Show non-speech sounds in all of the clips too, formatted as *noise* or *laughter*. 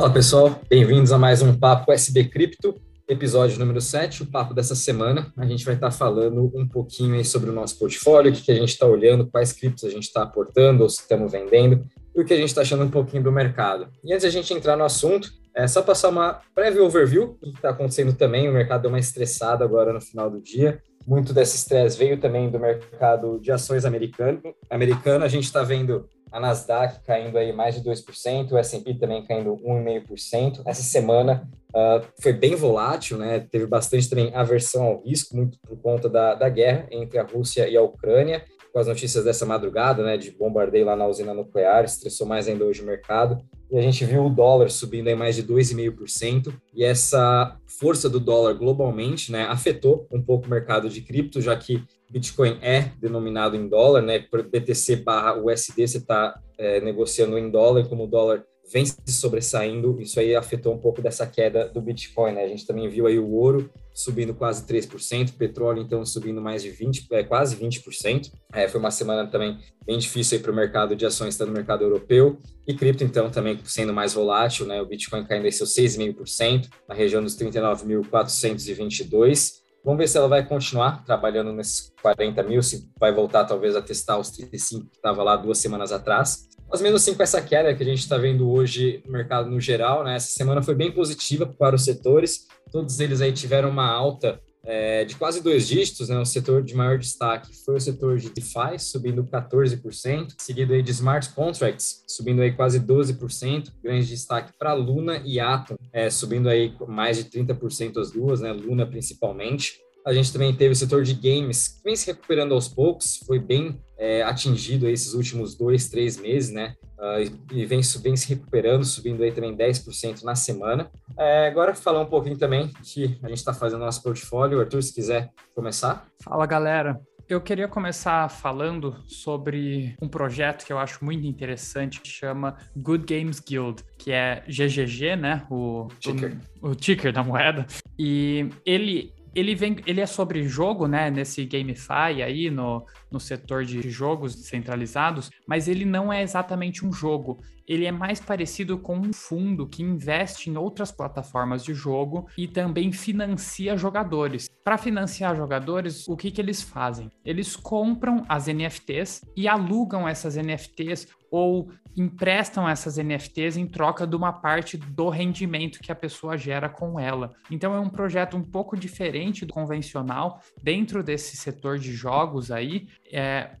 Fala pessoal, bem-vindos a mais um Papo SB Cripto, episódio número 7, o papo dessa semana. A gente vai estar falando um pouquinho aí sobre o nosso portfólio, o que, a gente está olhando, quais criptos a gente está aportando ou se estamos vendendo, e o que a gente está achando um pouquinho do mercado. E antes de a gente entrar no assunto, é só passar uma breve overview do que está acontecendo também. O mercado deu uma estressada agora no final do dia. Muito desse estresse veio também do mercado de ações americano. americano. A gente está vendo a Nasdaq caindo aí mais de 2%, o S&P também caindo 1,5%. Essa semana uh, foi bem volátil, né? Teve bastante também aversão ao risco, muito por conta da, da guerra entre a Rússia e a Ucrânia com as notícias dessa madrugada, né, de bombardeio lá na usina nuclear, estressou mais ainda hoje o mercado. E a gente viu o dólar subindo em mais de 2,5%, e essa força do dólar globalmente, né, afetou um pouco o mercado de cripto, já que Bitcoin é denominado em dólar, né, por BTC barra USD você está é, negociando em dólar, como o dólar vem se sobressaindo, isso aí afetou um pouco dessa queda do Bitcoin, né? A gente também viu aí o ouro subindo quase 3%, petróleo então subindo mais de 20, é, quase 20%. É, foi uma semana também bem difícil aí para o mercado de ações, tanto no mercado europeu, e cripto então também sendo mais volátil, né? O Bitcoin caindo em seus 6,5%, na região dos 39.422. Vamos ver se ela vai continuar trabalhando nesses 40 mil, se vai voltar talvez a testar os 35 que estava lá duas semanas atrás. Mas mesmo assim, com essa queda que a gente está vendo hoje no mercado no geral, né, essa semana foi bem positiva para os setores. Todos eles aí tiveram uma alta é, de quase dois dígitos, né? O setor de maior destaque foi o setor de DeFi, subindo 14%, seguido aí de Smart Contracts, subindo aí quase 12%, grande destaque para Luna e Atom, é, subindo aí mais de 30% as duas, né? Luna principalmente. A gente também teve o setor de games, que vem se recuperando aos poucos, foi bem é, atingido esses últimos dois, três meses, né? Uh, e vem, vem se recuperando, subindo aí também 10% na semana. É, agora falar um pouquinho também que a gente está fazendo nosso portfólio. Arthur, se quiser começar. Fala, galera. Eu queria começar falando sobre um projeto que eu acho muito interessante, que chama Good Games Guild, que é GGG, né? O ticker, o, o ticker da moeda. E ele ele vem, ele é sobre jogo, né, nesse GameFi aí no, no setor de jogos descentralizados, mas ele não é exatamente um jogo. Ele é mais parecido com um fundo que investe em outras plataformas de jogo e também financia jogadores. Para financiar jogadores, o que, que eles fazem? Eles compram as NFTs e alugam essas NFTs ou emprestam essas NFTs em troca de uma parte do rendimento que a pessoa gera com ela. Então é um projeto um pouco diferente do convencional dentro desse setor de jogos aí. É,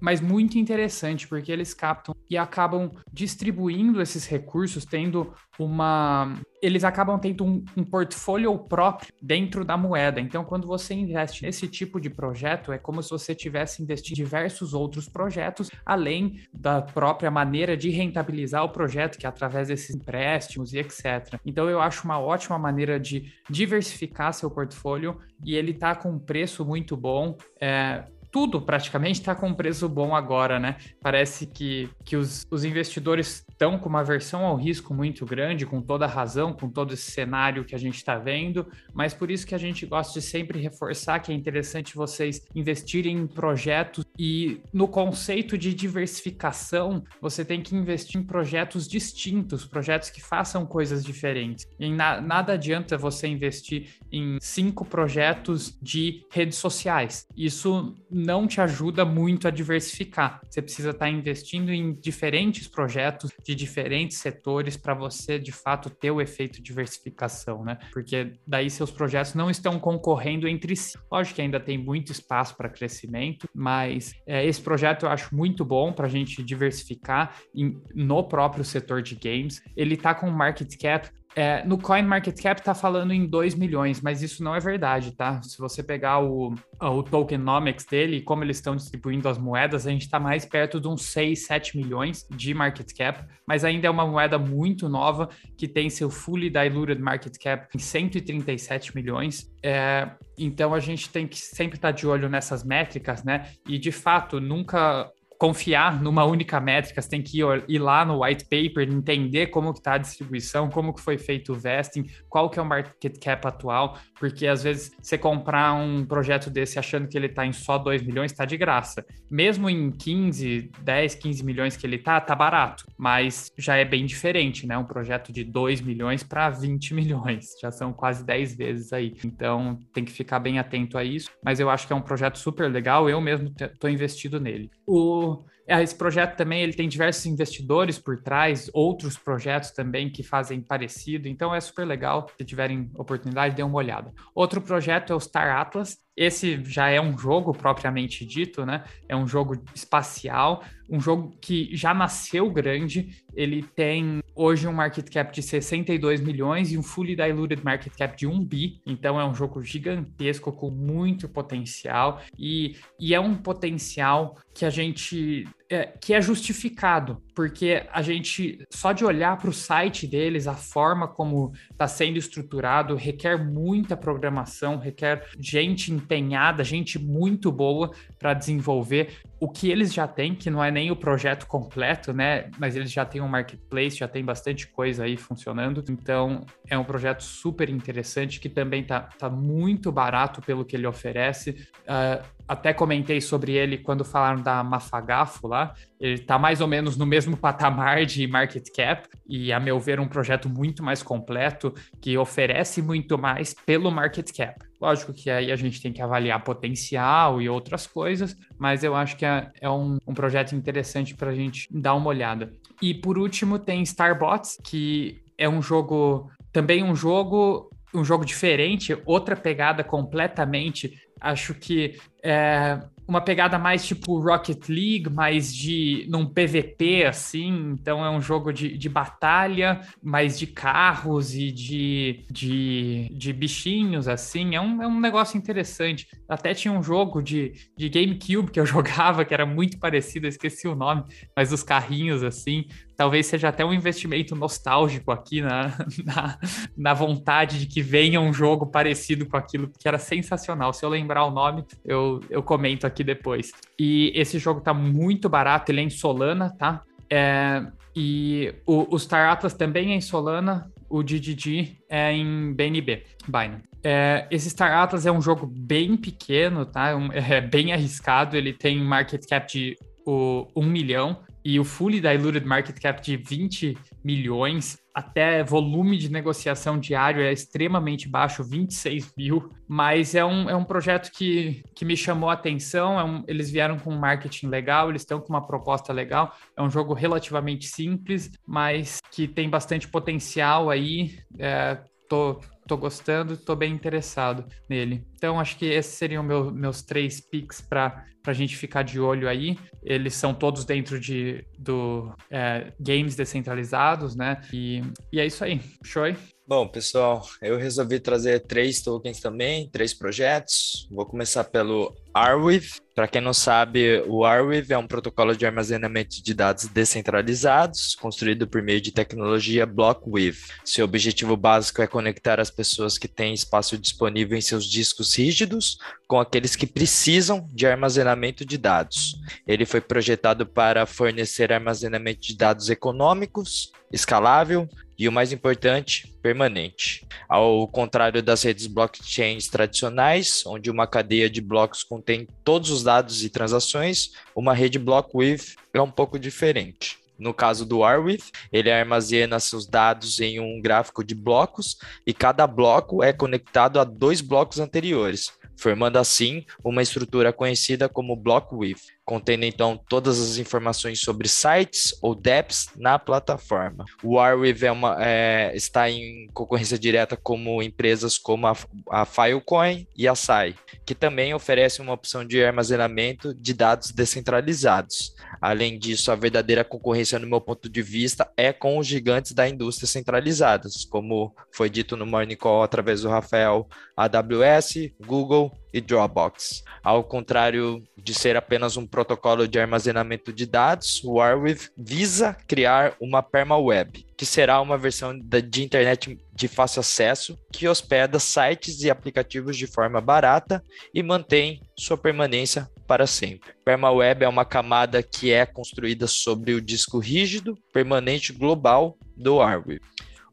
mas muito interessante, porque eles captam e acabam distribuindo esses recursos, tendo uma. Eles acabam tendo um, um, portfólio próprio dentro da moeda. Então, quando você investe nesse tipo de projeto, é como se você tivesse investido em diversos outros projetos, além da própria maneira de rentabilizar o projeto, que é através desses empréstimos e etc. Então, eu acho uma ótima maneira de diversificar seu portfólio e ele está com um preço muito bom. É, tudo praticamente está com um preço bom agora, né? Parece que, que os, os investidores estão com uma aversão ao risco muito grande, com toda razão, com todo esse cenário que a gente está vendo, mas por isso que a gente gosta de sempre reforçar que é interessante vocês investirem em projetos e no conceito de diversificação, você tem que investir em projetos distintos, projetos que façam coisas diferentes. E na, nada adianta você investir em cinco projetos de redes sociais. Isso não te ajuda muito a diversificar. Você precisa estar investindo em diferentes projetos de diferentes setores para você de fato ter o efeito diversificação, né? Porque daí seus projetos não estão concorrendo entre si. Lógico que ainda tem muito espaço para crescimento, mas é, esse projeto eu acho muito bom para a gente diversificar em, no próprio setor de games. Ele está com market cap é, no CoinMarketCap tá falando em 2 milhões, mas isso não é verdade, tá? Se você pegar o, o tokenomics dele como eles estão distribuindo as moedas, a gente está mais perto de uns 6, 7 milhões de market cap, mas ainda é uma moeda muito nova que tem seu fully diluted market cap em 137 milhões. É, então a gente tem que sempre estar tá de olho nessas métricas, né? E de fato, nunca confiar numa única métrica, você tem que ir, ir lá no white paper, entender como que está a distribuição, como que foi feito o vesting, qual que é o market cap atual, porque às vezes você comprar um projeto desse achando que ele está em só 2 milhões, está de graça. Mesmo em 15, 10, 15 milhões que ele está, tá barato, mas já é bem diferente, né? Um projeto de 2 milhões para 20 milhões, já são quase 10 vezes aí. Então tem que ficar bem atento a isso, mas eu acho que é um projeto super legal, eu mesmo estou investido nele. O esse projeto também ele tem diversos investidores por trás, outros projetos também que fazem parecido, então é super legal. Se tiverem oportunidade, dê uma olhada. Outro projeto é o Star Atlas. Esse já é um jogo propriamente dito, né? É um jogo espacial, um jogo que já nasceu grande. Ele tem hoje um market cap de 62 milhões e um fully diluted market cap de 1 bi. Então é um jogo gigantesco com muito potencial e, e é um potencial que a gente é, que é justificado, porque a gente, só de olhar para o site deles, a forma como está sendo estruturado, requer muita programação, requer gente empenhada, gente muito boa para desenvolver o que eles já têm, que não é nem o projeto completo, né? Mas eles já têm um marketplace, já tem bastante coisa aí funcionando. Então, é um projeto super interessante que também tá, tá muito barato pelo que ele oferece. Uh, até comentei sobre ele quando falaram da Mafagafo lá. Ele está mais ou menos no mesmo patamar de market cap e, a meu ver, um projeto muito mais completo que oferece muito mais pelo market cap. Lógico que aí a gente tem que avaliar potencial e outras coisas, mas eu acho que é, é um, um projeto interessante para a gente dar uma olhada. E por último tem Starbots, que é um jogo, também um jogo um jogo diferente, outra pegada completamente. Acho que é, uma pegada mais tipo Rocket League, mais de num PVP assim, então é um jogo de, de batalha, mais de carros e de, de, de bichinhos assim, é um, é um negócio interessante. Até tinha um jogo de, de GameCube que eu *laughs* jogava que era muito parecido, eu esqueci o nome, mas os carrinhos assim, talvez seja até um investimento nostálgico aqui na, *laughs* na, na, vontade de que venha um jogo parecido com aquilo, que era sensacional. Se eu lembrar o nome, eu, eu comento aqui depois. E esse jogo tá muito barato, ele é em Solana, tá? É, e o, o Star Atlas também é em Solana, o DDD é em BNB, Binance. É, esse Star Atlas é um jogo bem pequeno, tá? É, *laughs* é bem arriscado, ele tem market cap de o, 1 milhão, e o fully diluted market cap de 20 milhões, até volume de negociação diário é extremamente baixo, 26 mil, mas é um, é um projeto que, que me chamou a atenção, é um, eles vieram com um marketing legal, eles estão com uma proposta legal, é um jogo relativamente simples, mas que tem bastante potencial aí, é, tô, tô gostando, tô bem interessado nele. Então, acho que esses seriam meu, meus três picks para a gente ficar de olho aí. Eles são todos dentro de do é, games descentralizados, né? E, e é isso aí. Show? Bom, pessoal, eu resolvi trazer três tokens também, três projetos. Vou começar pelo Arweave. Para quem não sabe, o Arweave é um protocolo de armazenamento de dados descentralizados, construído por meio de tecnologia Blockweave. Seu objetivo básico é conectar as pessoas que têm espaço disponível em seus discos rígidos com aqueles que precisam de armazenamento de dados. Ele foi projetado para fornecer armazenamento de dados econômicos, escalável e o mais importante, permanente. Ao contrário das redes blockchains tradicionais, onde uma cadeia de blocos contém todos os dados e transações, uma rede Blockweave é um pouco diferente. No caso do Arweave, ele armazena seus dados em um gráfico de blocos e cada bloco é conectado a dois blocos anteriores, formando assim uma estrutura conhecida como Blockweave, contendo então todas as informações sobre sites ou dApps na plataforma. O Arweave é uma, é, está em concorrência direta como empresas como a, a Filecoin e a Sai, que também oferecem uma opção de armazenamento de dados descentralizados. Além disso, a verdadeira concorrência, no meu ponto de vista, é com os gigantes da indústria centralizadas, como foi dito no Morning Call através do Rafael, AWS, Google e Dropbox. Ao contrário de ser apenas um protocolo de armazenamento de dados, o Arweave visa criar uma permaweb, que será uma versão de internet de fácil acesso que hospeda sites e aplicativos de forma barata e mantém sua permanência para sempre. PermaWeb é uma camada que é construída sobre o disco rígido permanente global do hardware.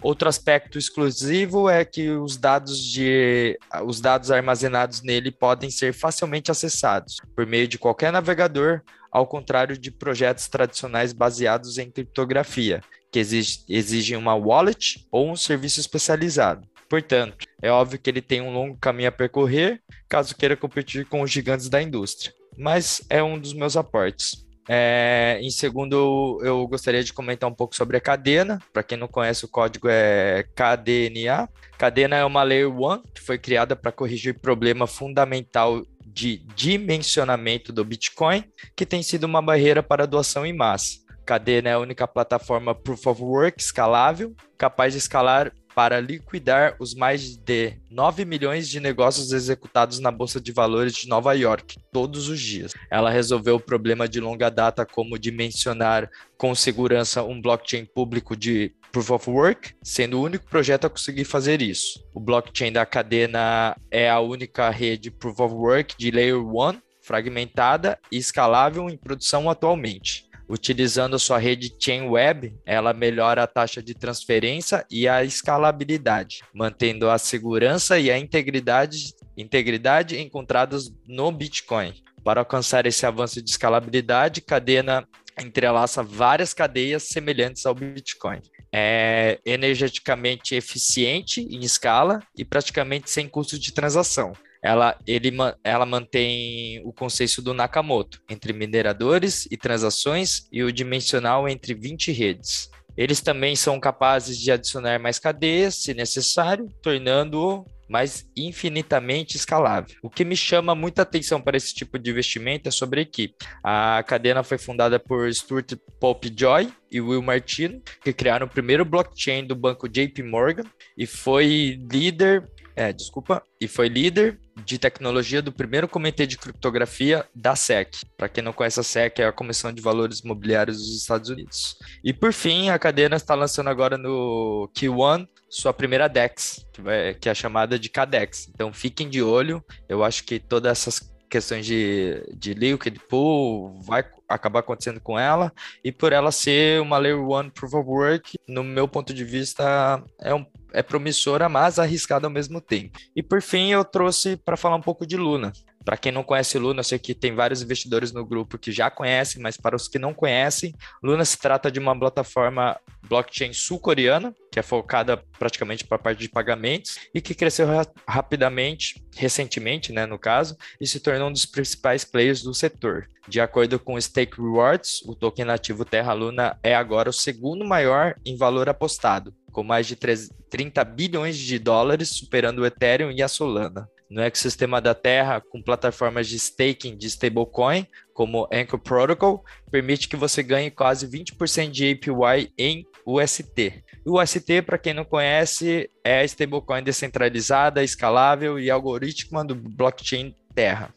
Outro aspecto exclusivo é que os dados, de, os dados armazenados nele podem ser facilmente acessados por meio de qualquer navegador, ao contrário de projetos tradicionais baseados em criptografia, que exigem uma wallet ou um serviço especializado. Portanto, é óbvio que ele tem um longo caminho a percorrer caso queira competir com os gigantes da indústria, mas é um dos meus aportes. É, em segundo, eu gostaria de comentar um pouco sobre a cadena. Para quem não conhece, o código é KDNA. Cadena é uma Layer 1 que foi criada para corrigir problema fundamental de dimensionamento do Bitcoin, que tem sido uma barreira para doação em massa. Cadena é a única plataforma Proof of Work escalável, capaz de escalar para liquidar os mais de 9 milhões de negócios executados na Bolsa de Valores de Nova York todos os dias. Ela resolveu o problema de longa data, como dimensionar com segurança um blockchain público de Proof of Work, sendo o único projeto a conseguir fazer isso. O blockchain da cadena é a única rede Proof of Work de Layer 1 fragmentada e escalável em produção atualmente. Utilizando sua rede Chain Web, ela melhora a taxa de transferência e a escalabilidade, mantendo a segurança e a integridade, integridade encontradas no Bitcoin. Para alcançar esse avanço de escalabilidade, Cadena entrelaça várias cadeias semelhantes ao Bitcoin. É energeticamente eficiente em escala e praticamente sem custo de transação ela, ele, ela mantém o consenso do Nakamoto entre mineradores e transações e o dimensional entre 20 redes. Eles também são capazes de adicionar mais cadeias, se necessário, tornando-o mais infinitamente escalável. O que me chama muita atenção para esse tipo de investimento é sobre a equipe. A cadena foi fundada por Stuart Pope Joy e Will Martino, que criaram o primeiro blockchain do banco JP Morgan e foi líder é, desculpa, e foi líder de tecnologia do primeiro comitê de criptografia da SEC. Para quem não conhece a SEC, é a Comissão de Valores Imobiliários dos Estados Unidos. E por fim, a cadena está lançando agora no Q1 sua primeira DEX, que, vai, que é chamada de KDEX. Então fiquem de olho. Eu acho que todas essas questões de, de liquid pool vai acabar acontecendo com ela e por ela ser uma layer one proof of work no meu ponto de vista é um é promissora, mas arriscada ao mesmo tempo. E por fim, eu trouxe para falar um pouco de Luna. Para quem não conhece Luna, eu sei que tem vários investidores no grupo que já conhecem, mas para os que não conhecem, Luna se trata de uma plataforma blockchain sul-coreana, que é focada praticamente para a parte de pagamentos e que cresceu ra rapidamente, recentemente, né, no caso, e se tornou um dos principais players do setor. De acordo com o Stake Rewards, o token nativo Terra Luna é agora o segundo maior em valor apostado, com mais de 30 bilhões de dólares, superando o Ethereum e a Solana. No ecossistema da Terra, com plataformas de staking de stablecoin, como Anchor Protocol, permite que você ganhe quase 20% de APY em UST. O UST, para quem não conhece, é a stablecoin descentralizada, escalável e algorítmica do blockchain Terra.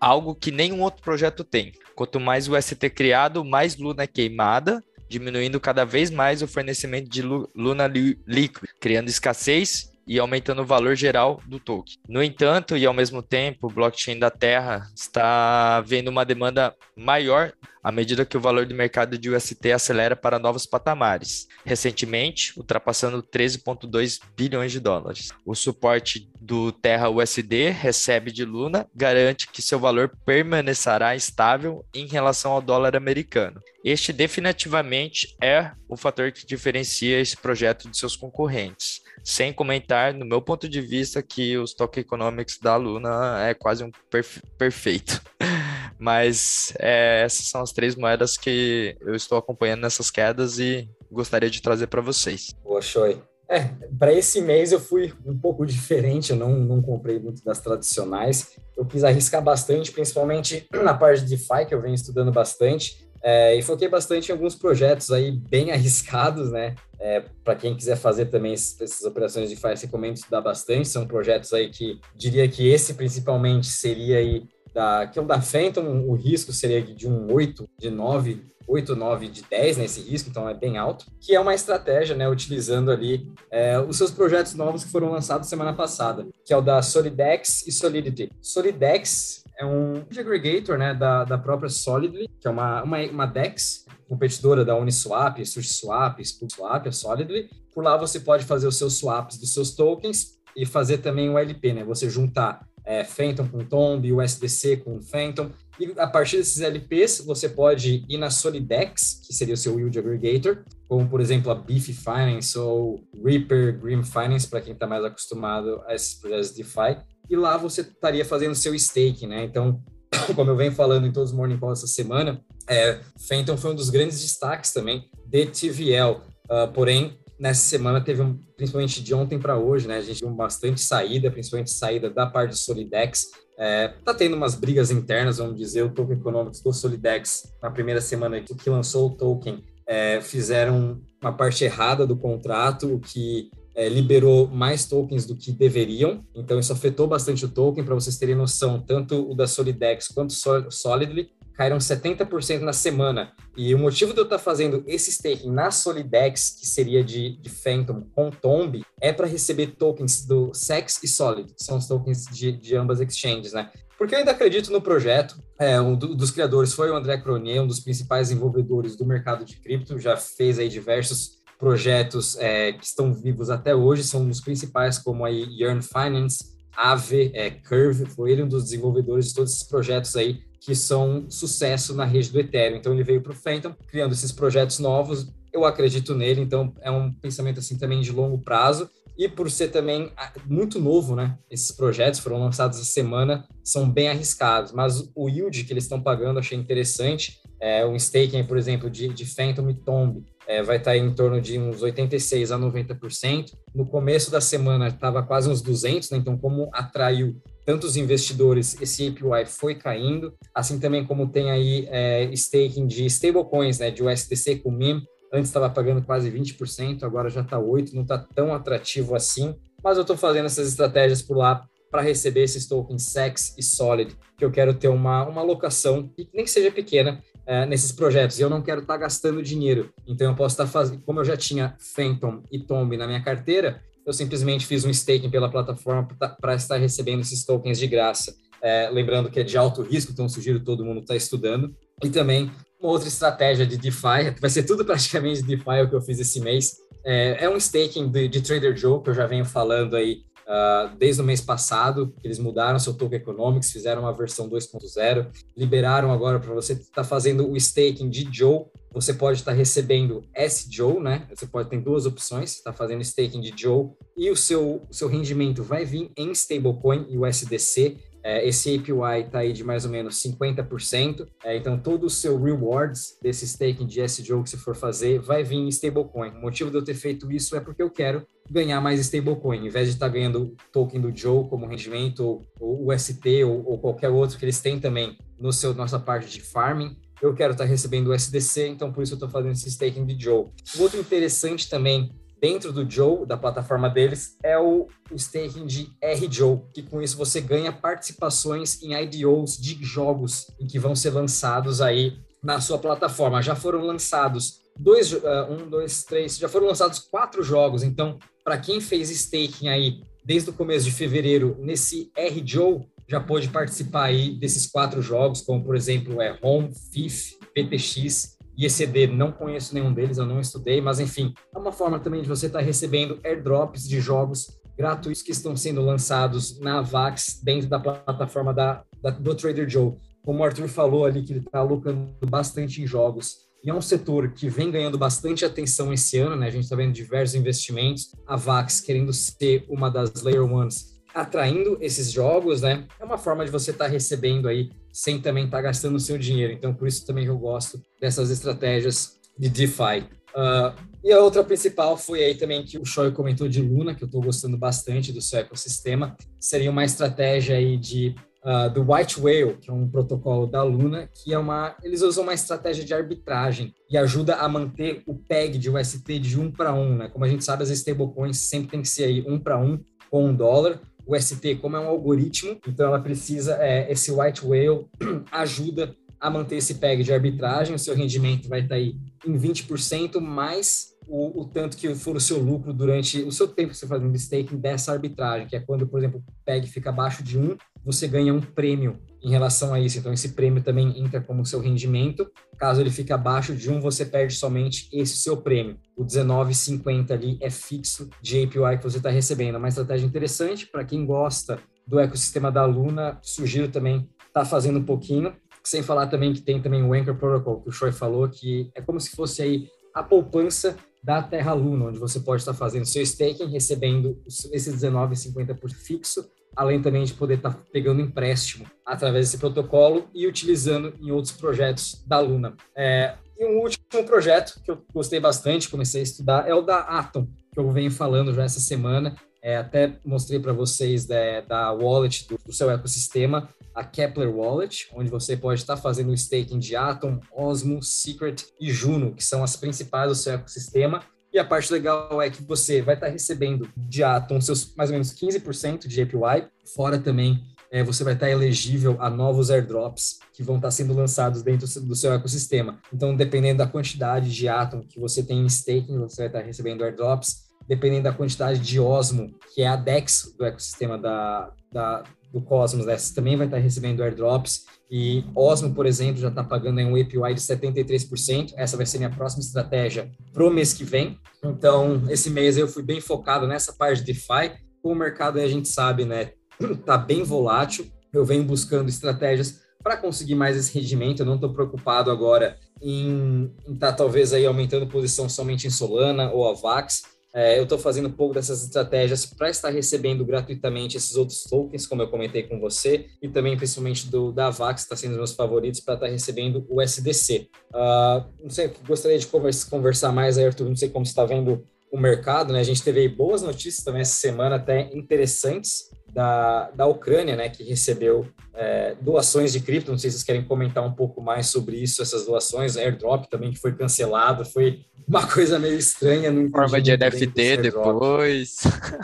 Algo que nenhum outro projeto tem. Quanto mais UST criado, mais Luna é queimada diminuindo cada vez mais o fornecimento de Luna Liquid, criando escassez e aumentando o valor geral do token. No entanto, e ao mesmo tempo, o blockchain da Terra está vendo uma demanda maior à medida que o valor de mercado de UST acelera para novos patamares, recentemente ultrapassando 13,2 bilhões de dólares. O suporte do Terra USD recebe de Luna garante que seu valor permanecerá estável em relação ao dólar americano. Este definitivamente é o fator que diferencia esse projeto de seus concorrentes sem comentar, no meu ponto de vista, que os token economics da Luna é quase um perfe perfeito. *laughs* Mas é, essas são as três moedas que eu estou acompanhando nessas quedas e gostaria de trazer para vocês. Boa, Choi. É, para esse mês eu fui um pouco *laughs* diferente, eu não, não comprei muito das tradicionais. Eu quis arriscar bastante, principalmente na parte de DeFi, que eu venho estudando bastante. É, e foquei bastante em alguns projetos aí bem *laughs* arriscados, né? É, para quem quiser fazer também essas operações de FI, recomendo estudar bastante. São projetos aí que diria que esse principalmente seria aí da, que é o da Phantom, o risco seria de um 8, de 9, 8, 9 de 10 nesse risco, então é bem alto, que é uma estratégia, né, utilizando ali é, os seus projetos novos que foram lançados semana passada, que é o da Solidex e Solidity. Solidex é um aggregator né, da, da própria Solidly, que é uma, uma, uma DEX, competidora da Uniswap, SushiSwap, SpookSwap, a Solidly. Por lá você pode fazer os seus swaps dos seus tokens e fazer também o LP, né? Você juntar é, Phantom com Tomb, USDC com Phantom. E a partir desses LPs, você pode ir na Solidex, que seria o seu yield aggregator, como por exemplo a Beef Finance ou Reaper Grim Finance, para quem está mais acostumado a esses projetos DeFi. E lá você estaria fazendo seu staking, né? Então, *coughs* como eu venho falando em todos os Morning Calls essa semana, é, Phantom foi um dos grandes destaques também de TVL. Uh, ah, porém, nessa semana teve, um, principalmente de ontem para hoje, né? A gente viu bastante saída, principalmente saída da parte do Solidex. É, tá tendo umas brigas internas, vamos dizer, o Token Economics do Solidex, na primeira semana que lançou o token, é, fizeram uma parte errada do contrato, o que é, liberou mais tokens do que deveriam, então isso afetou bastante o token, para vocês terem noção, tanto o da Solidex quanto o Solidly caíram 70% na semana. E o motivo de eu estar fazendo esse staking na Solidex, que seria de, de Phantom com Tomb, é para receber tokens do SEX e Solid, que são os tokens de, de ambas exchanges, né? Porque eu ainda acredito no projeto. É, um dos criadores foi o André Cronier, um dos principais desenvolvedores do mercado de cripto, já fez aí diversos projetos é, que estão vivos até hoje, são dos principais, como aí Yearn Finance, Aave, é, Curve, foi ele um dos desenvolvedores de todos esses projetos aí que são sucesso na rede do Ethereum. Então ele veio para o Phantom, criando esses projetos novos. Eu acredito nele, então é um pensamento assim também de longo prazo. E por ser também ah, muito novo, né? Esses projetos foram lançados essa semana, são bem arriscados, mas o yield que eles estão pagando achei interessante. É, um staking, por exemplo, de, de Phantom e Tomb é, vai estar em torno de uns 86% a 90%. No começo da semana estava quase uns 200, né? Então, como atraiu tantos investidores, esse APY foi caindo, assim também como tem aí é, staking de stablecoins, né, de USDC com MIM, antes estava pagando quase 20%, agora já está 8%, não está tão atrativo assim, mas eu estou fazendo essas estratégias por lá para receber esses tokens SEX e Solid, que eu quero ter uma, uma alocação, nem que seja pequena, é, nesses projetos. E eu não quero estar tá gastando dinheiro. Então eu posso estar tá fazendo, como eu já tinha Phantom e Tomb na minha carteira, eu simplesmente fiz um staking pela plataforma para estar recebendo esses tokens de graça. É, lembrando que é de alto risco, então sugiro todo mundo estar tá estudando. E também uma outra estratégia de DeFi, *laughs* vai ser tudo praticamente DeFi o que eu fiz esse mês, é, é um staking de, de, Trader Joe, que eu já venho falando aí uh, desde o mês passado, eles mudaram seu token economics, fizeram uma versão 2.0, liberaram agora para você estar tá fazendo o staking de Joe, você pode estar recebendo S-Joe, né? Você pode ter duas opções, está fazendo staking de Joe e o seu, seu rendimento vai vir em stablecoin e USDC. É, esse APY está aí de mais ou menos 50%. É, então, todo o seu rewards desse staking de S-Joe que você for fazer vai vir em stablecoin. O motivo de eu ter feito isso é porque eu quero ganhar mais stablecoin. Em vez de estar tá ganhando token do Joe como rendimento, ou, ou UST, ou, ou qualquer outro que eles têm também no seu nossa parte de farming, eu quero estar recebendo o SDC, então por isso eu estou fazendo esse staking de Joe. O outro interessante também dentro do Joe, da plataforma deles, é o, staking de RJoe, que com isso você ganha participações em IDOs de jogos que vão ser lançados aí na sua plataforma. Já foram lançados dois, uh, um, dois, três, já foram lançados quatro jogos. Então, para quem fez staking aí desde o começo de fevereiro nesse RJoe, já pôde participar aí desses quatro jogos, como por exemplo é Home, FIF, PTX e ECD. Não conheço nenhum deles, eu não estudei, mas enfim, é uma forma também de você estar tá recebendo airdrops de jogos gratuitos que estão sendo lançados na Vax dentro da plataforma da, da do Trader Joe. Como o Arthur falou ali, que ele está alocando bastante em jogos. E é um setor que vem ganhando bastante atenção esse ano, né? A gente está vendo diversos investimentos. A Vax querendo ser uma das Layer Ones atraindo esses jogos, né? É uma forma de você estar tá recebendo aí sem também estar tá gastando o seu dinheiro. Então, por isso também eu gosto dessas estratégias de DeFi. Uh, e a outra principal foi aí também que o Choi comentou de Luna, que eu estou gostando bastante do seu ecossistema. Seria uma estratégia aí de uh, do White Whale, que é um protocolo da Luna, que é uma. Eles usam uma estratégia de arbitragem e ajuda a manter o PEG de UST de um para um, né? Como a gente sabe, as stablecoins sempre tem que ser aí um para um com um dólar o ST, como é um algoritmo, então ela precisa, é, esse white whale *clears throat* ajuda a manter esse PEG de arbitragem, o seu rendimento vai estar aí em 20%, mais o, o, tanto que for o seu lucro durante o seu tempo que você fazendo staking dessa arbitragem, que é quando, por exemplo, o PEG fica abaixo de 1, você ganha um prêmio em relação a isso. Então, esse prêmio também entra como seu rendimento. Caso ele fique abaixo de um, você perde somente esse seu prêmio. O 19,50 ali é fixo de API que você está recebendo. É uma estratégia interessante para quem gosta do ecossistema da Luna. Sugiro também estar tá fazendo um pouquinho. Sem falar também que tem também o Anchor Protocol, que o Choi falou, que é como se fosse aí a poupança da Terra Luna, onde você pode estar fazendo seu staking, recebendo esse 19,50 por fixo, além também de poder estar pegando empréstimo através desse protocolo e utilizando em outros projetos da Luna. É, e um último projeto que eu gostei bastante, comecei a estudar, é o da Atom, que eu venho falando já essa semana. É, até mostrei para vocês da, da wallet do, do, seu ecossistema, a Kepler Wallet, onde você pode estar fazendo o staking de Atom, Osmo, Secret e Juno, que são as principais do seu ecossistema. E a parte legal é que você vai estar recebendo de Atom seus mais ou menos 15% de APY, fora também é, você vai estar elegível a novos airdrops que vão estar sendo lançados dentro do seu ecossistema. Então, dependendo da quantidade de Atom que você tem em staking, você vai estar recebendo airdrops. Dependendo da quantidade de Osmo, que é a DEX do ecossistema da, da do Cosmos, né? Você também vai estar recebendo airdrops. E Osmo, por exemplo, já está pagando um APY de 73%. Essa vai ser minha próxima estratégia para o mês que vem. Então, esse mês eu fui bem focado nessa parte de DeFi. O mercado, a gente sabe, né, está *clears throat* bem volátil. Eu venho buscando estratégias para conseguir mais esse rendimento. Eu não estou preocupado agora em estar tá, talvez aí aumentando posição somente em Solana ou Avax. É, eu estou fazendo um pouco dessas estratégias para estar recebendo gratuitamente esses outros tokens, como eu comentei com você, e também principalmente do da Avax, está sendo os meus favoritos para estar recebendo o SDC. Uh, ah, não sei, gostaria de conversar mais, Arthur, não sei como você está vendo o mercado, né? A gente teve boas notícias também essa semana, até interessantes, da, da Ucrânia, né, que recebeu é, doações de cripto. Não sei se vocês querem comentar um pouco mais sobre isso, essas doações, airdrop também que foi cancelado, foi uma coisa meio estranha. Não Forma de NFT depois.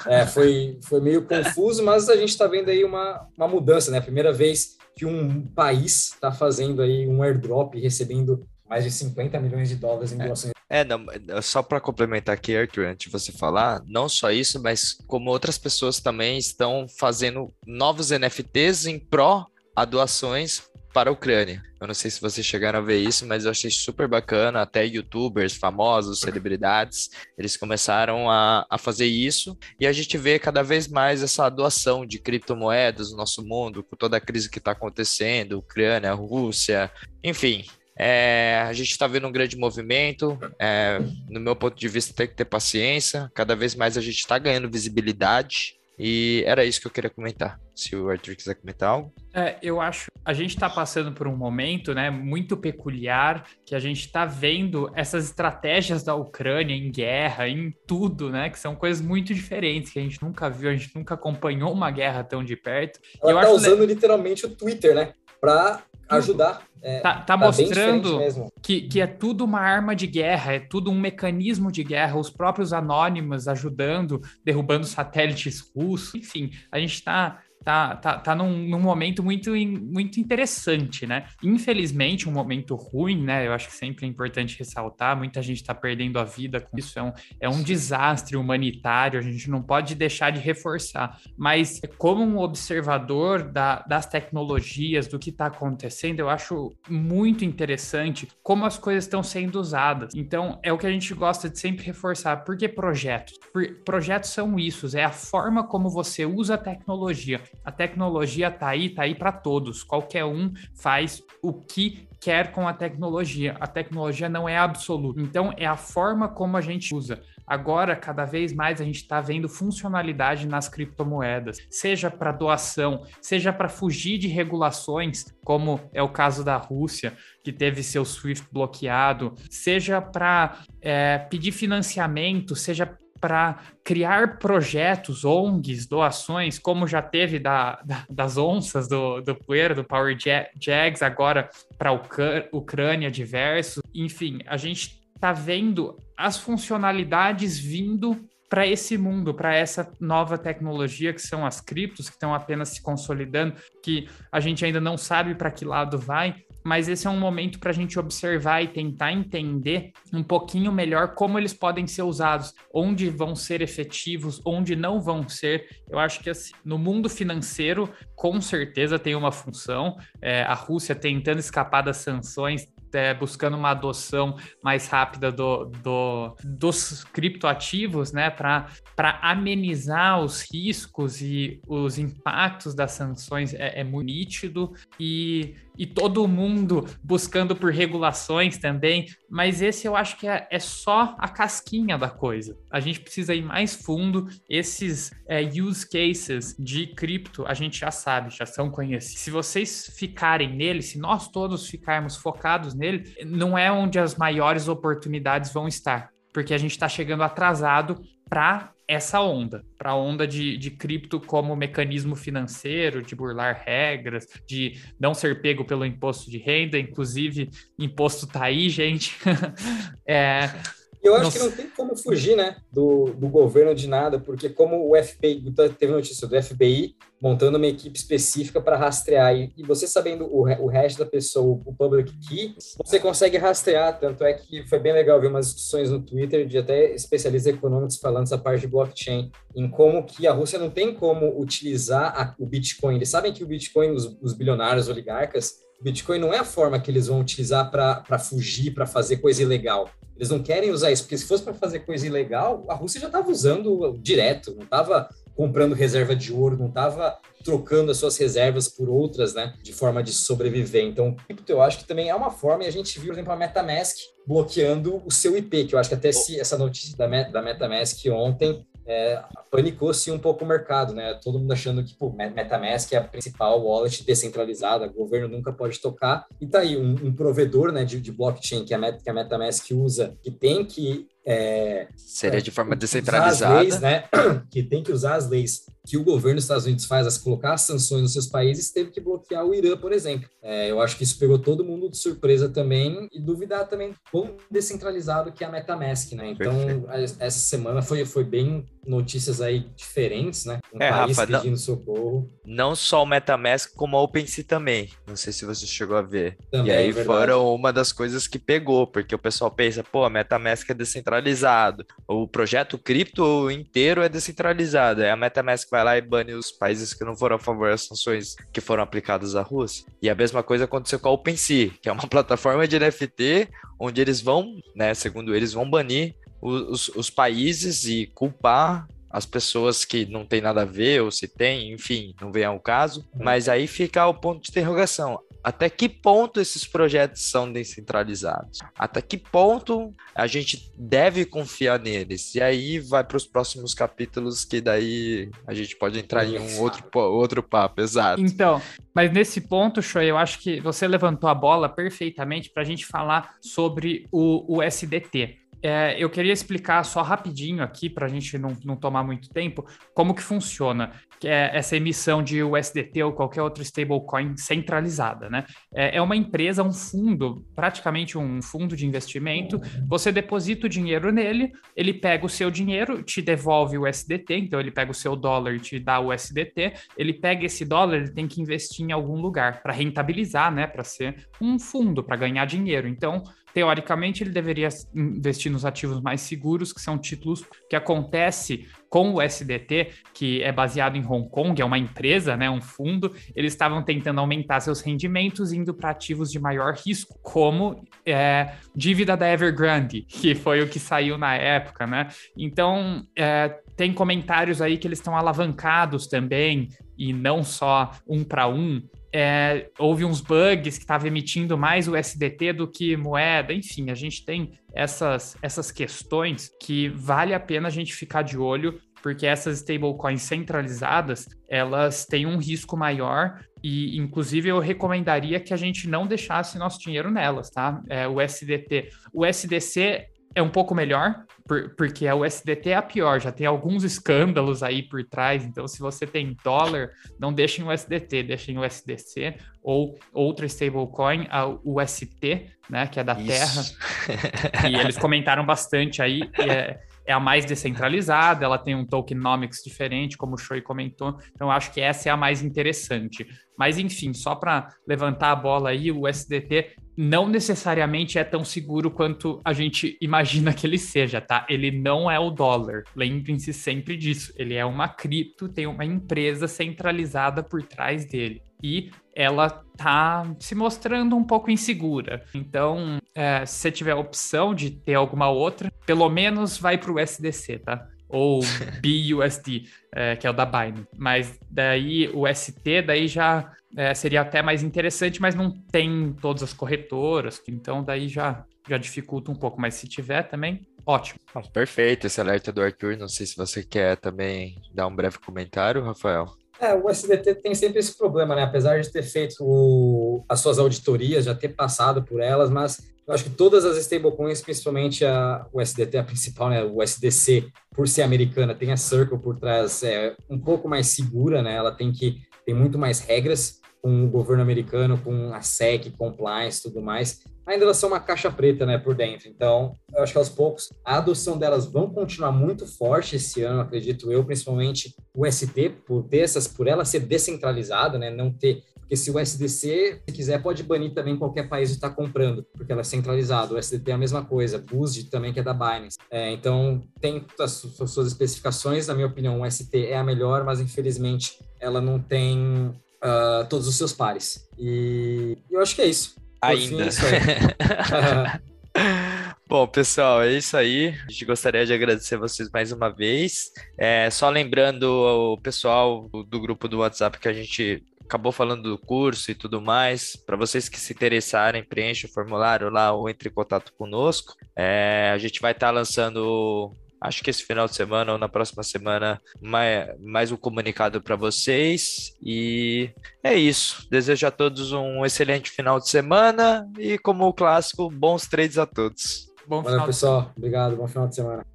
É, foi, foi meio confuso, mas a gente está vendo aí uma, uma mudança, né? Primeira vez que um país está fazendo aí um airdrop recebendo mais de 50 milhões de dólares em é. doações. É, não, é, só para complementar aqui, Arthur, antes de você falar, não só isso, mas como outras pessoas também estão fazendo novos NFTs em pró a doações para a Ucrânia. Eu não sei se vocês chegaram a ver isso, mas eu achei super bacana. Até youtubers famosos, celebridades, eles começaram a, a fazer isso e a gente vê cada vez mais essa doação de criptomoedas no nosso mundo, com toda a crise que está acontecendo Ucrânia, Rússia, enfim. É, a gente está vendo um grande movimento. É, no meu ponto de vista, tem que ter paciência. Cada vez mais a gente está ganhando visibilidade. E era isso que eu queria comentar. Se o Arthur quiser comentar algo. É, eu acho. A gente está passando por um momento, né, muito peculiar, que a gente está vendo essas estratégias da Ucrânia em guerra, em tudo, né, que são coisas muito diferentes que a gente nunca viu, a gente nunca acompanhou uma guerra tão de perto. Ela está usando literalmente o Twitter, né, para ajudar. É, tá, tá, tá mostrando que, que é tudo uma arma de guerra, é tudo um mecanismo de guerra, os próprios anônimos ajudando, derrubando satélites russos, enfim, a gente está tá, tá, tá num, num, momento muito, muito interessante, né? Infelizmente, um momento ruim, né? Eu acho que sempre é importante ressaltar, muita gente está perdendo a vida com isso, é um, é um desastre humanitário, a gente não pode deixar de reforçar. Mas, como um observador da, das tecnologias, do que está acontecendo, eu acho muito interessante como as coisas estão sendo usadas. Então, é o que a gente gosta de sempre reforçar. Por que projetos? Por, projetos são isso, é a forma como você usa a tecnologia. A tecnologia tá aí, tá aí para todos. Qualquer um faz o que quer com a tecnologia. A tecnologia não é absoluta. Então, é a forma como a gente usa. Agora, cada vez mais a gente está vendo funcionalidade nas criptomoedas, seja para doação, seja para fugir de regulações, como é o caso da Rússia, que teve seu SWIFT bloqueado, seja para é, pedir financiamento, seja para criar projetos, ONGs, doações, como já teve da, da, das onças do, do Poeira, do Power Jags, agora para a Ucrânia diversos. Enfim, a gente está vendo as funcionalidades vindo para esse mundo, para essa nova tecnologia que são as criptos, que estão apenas se consolidando, que a gente ainda não sabe para que lado vai, mas esse é um momento para a gente observar e tentar entender um pouquinho melhor como eles podem ser usados, onde vão ser efetivos, onde não vão ser. Eu acho que assim, no mundo financeiro, com certeza tem uma função. É, a Rússia tentando escapar das sanções é, buscando uma adoção mais rápida do, do dos criptoativos, né, para amenizar os riscos e os impactos das sanções é, é muito nítido e e todo mundo buscando por regulações também, mas esse eu acho que é, é só a casquinha da coisa. A gente precisa ir mais fundo. Esses é, use cases de cripto, a gente já sabe, já são conhecidos. Se vocês ficarem nele, se nós todos ficarmos focados nele, não é onde as maiores oportunidades vão estar porque a gente está chegando atrasado para essa onda, para a onda de, de cripto como mecanismo financeiro, de burlar regras, de não ser pego pelo imposto de renda, inclusive imposto tá aí, gente. *laughs* é, eu acho Nossa. que não tem como fugir, né, do, do governo de nada, porque como o FBI, teve notícia do FBI montando uma equipe específica para rastrear, e, e, você sabendo o, o hash da pessoa, o public key, você consegue rastrear, tanto é que foi bem legal ver umas discussões no Twitter de até especialistas econômicos falando essa parte de blockchain, em como que a Rússia não tem como utilizar a, o Bitcoin. Eles sabem que o Bitcoin, os, os bilionários, oligarcas, o Bitcoin não é a forma que eles vão utilizar para fugir, para fazer coisa ilegal. Eles não querem usar isso, porque se fosse para fazer coisa ilegal, a Rússia já estava usando direto, não estava comprando reserva de ouro, não estava trocando as suas reservas por outras, né, de forma de sobreviver. Então, eu acho que também é uma forma, e a gente viu, por exemplo, a MetaMask bloqueando o seu IP, que eu acho que até se essa notícia da, da MetaMask ontem é, panicou-se um pouco o mercado, né? Todo mundo achando que pô, MetaMask é a principal wallet descentralizada, o governo nunca pode tocar. E tá aí um, um provedor né, de, de blockchain que a, Met, que a MetaMask usa, que tem que é, Seria de forma descentralizada. Leis, né? *clears throat* Que tem que usar as leis que o governo dos Estados Unidos faz, as colocar as sanções nos seus países, teve que bloquear o Irã, por exemplo. É, eu acho que isso pegou todo mundo de surpresa também e duvidar também quão descentralizado que é a MetaMask, né? Então, Perfeito. essa semana foi, foi bem notícias aí diferentes, né? Um é, país Rafa, pedindo não, socorro. Não só o MetaMask, como a OpenSea também. Não sei se você chegou a ver. Também, e aí é foram uma das coisas que pegou, porque o pessoal pensa, pô, a MetaMask é descentralizado. O projeto cripto inteiro é descentralizado. É a MetaMask vai vai lá e bane os países que não foram a favor das sanções que foram aplicadas à Rússia. E a mesma coisa aconteceu com a OpenSea, que é uma *laughs* plataforma de NFT onde eles vão, né, segundo eles, vão banir os, os países e culpar as pessoas que não tem nada a ver, ou se tem, enfim, não vem ao caso. Mas aí fica o ponto de interrogação até que ponto esses projetos são descentralizados? Até que ponto a gente deve confiar neles? E aí vai para os próximos capítulos que daí a gente pode entrar em um outro, outro papo, exato. Então, mas nesse ponto, Shoy, eu acho que você levantou a bola perfeitamente para a gente falar sobre o, o SDT. É, eu queria explicar só rapidinho aqui, para a gente não, não tomar muito tempo, como que funciona é essa emissão de USDT ou qualquer outro stablecoin centralizada, né? É, é uma empresa, um fundo, praticamente um fundo de investimento. Você deposita o dinheiro nele, ele pega o seu dinheiro, te devolve o USDT, então ele pega o seu dólar e te dá o USDT. Ele pega esse dólar, ele tem que investir em algum lugar para rentabilizar, né? Para ser um fundo, para ganhar dinheiro. Então, teoricamente, ele deveria investir nos ativos mais seguros, que são títulos que acontece com o SDT, que é baseado em Hong Kong, é uma empresa, né, um fundo, eles estavam tentando aumentar seus rendimentos indo para ativos de maior risco, como é, dívida da Evergrande, que foi o que saiu na época, né? Então, é, tem comentários aí que eles estão alavancados também, e não só um para um, é, houve uns bugs que estava emitindo mais o SDT do que moeda, enfim, a gente tem essas, essas questões que vale a pena a gente ficar de olho, porque essas stablecoins centralizadas, elas têm um risco maior e, inclusive, eu recomendaria que a gente não deixasse nosso dinheiro nelas, tá? É, o SDT. O SDC é um pouco melhor, por, porque a USDT é a pior, já tem alguns escândalos aí por trás, então se você tem dólar, não deixem o USDT, deixem o USDC ou outra stablecoin, a UST, né, que é da Isso. Terra, *laughs* e eles comentaram bastante aí, é, é a mais descentralizada, ela tem um tokenomics diferente, como o Choi comentou, então acho que essa é a mais interessante. Mas enfim, só para levantar a bola aí, o SDT não necessariamente é tão seguro quanto a gente imagina que ele seja, tá? Ele não é o dólar. Lembrem-se sempre disso. Ele é uma cripto, tem uma empresa centralizada por trás dele. E ela tá se mostrando um pouco insegura. Então, é, se você tiver a opção de ter alguma outra, pelo menos vai para o SDC, tá? Ou BUSD, é, que é o da Binance. Mas daí o ST daí já é, seria até mais interessante, mas não tem todas as corretoras, então daí já, já dificulta um pouco. Mas se tiver também, ótimo. Perfeito, esse alerta do Arthur. Não sei se você quer também dar um breve comentário, Rafael. É, o SDT tem sempre esse problema, né? Apesar de ter feito o, as suas auditorias, já ter passado por elas, mas eu acho que todas as stablecoins, principalmente a, o SDT, a principal, né? O SDC, por ser americana, tem a Circle por trás, é um pouco mais segura, né? Ela tem que tem muito mais regras com o governo americano, com a SEC, compliance, tudo mais, ainda elas são uma caixa preta, né, por dentro. Então, eu acho que aos poucos a adoção delas vão continuar muito forte esse ano, acredito eu, principalmente o ST, por ter essas, por ela ser descentralizada, né, não ter porque se o SDC, se quiser, pode banir também qualquer país que está comprando, porque ela é centralizada. O SDT é a mesma coisa, BUSD também, que é da Binance. É, então, tem as, as suas especificações, na minha opinião, o ST é a melhor, mas infelizmente ela não tem uh, todos os seus pares. E eu acho que é isso. Por Ainda. Fim, isso *laughs* Bom, pessoal, é isso aí. A gente gostaria de agradecer vocês mais uma vez. É, só lembrando o pessoal do grupo do WhatsApp que a gente acabou falando do curso e tudo mais. Para vocês que se interessarem, preencha o formulário lá ou entre em contato conosco. É, a gente vai estar tá lançando acho que esse final de semana ou na próxima semana mais, mais um comunicado para vocês. E é isso. Desejo a todos um excelente final de semana e, como o clássico, bons trades a todos. Bom Valeu, pessoal. Obrigado. Bom final de semana.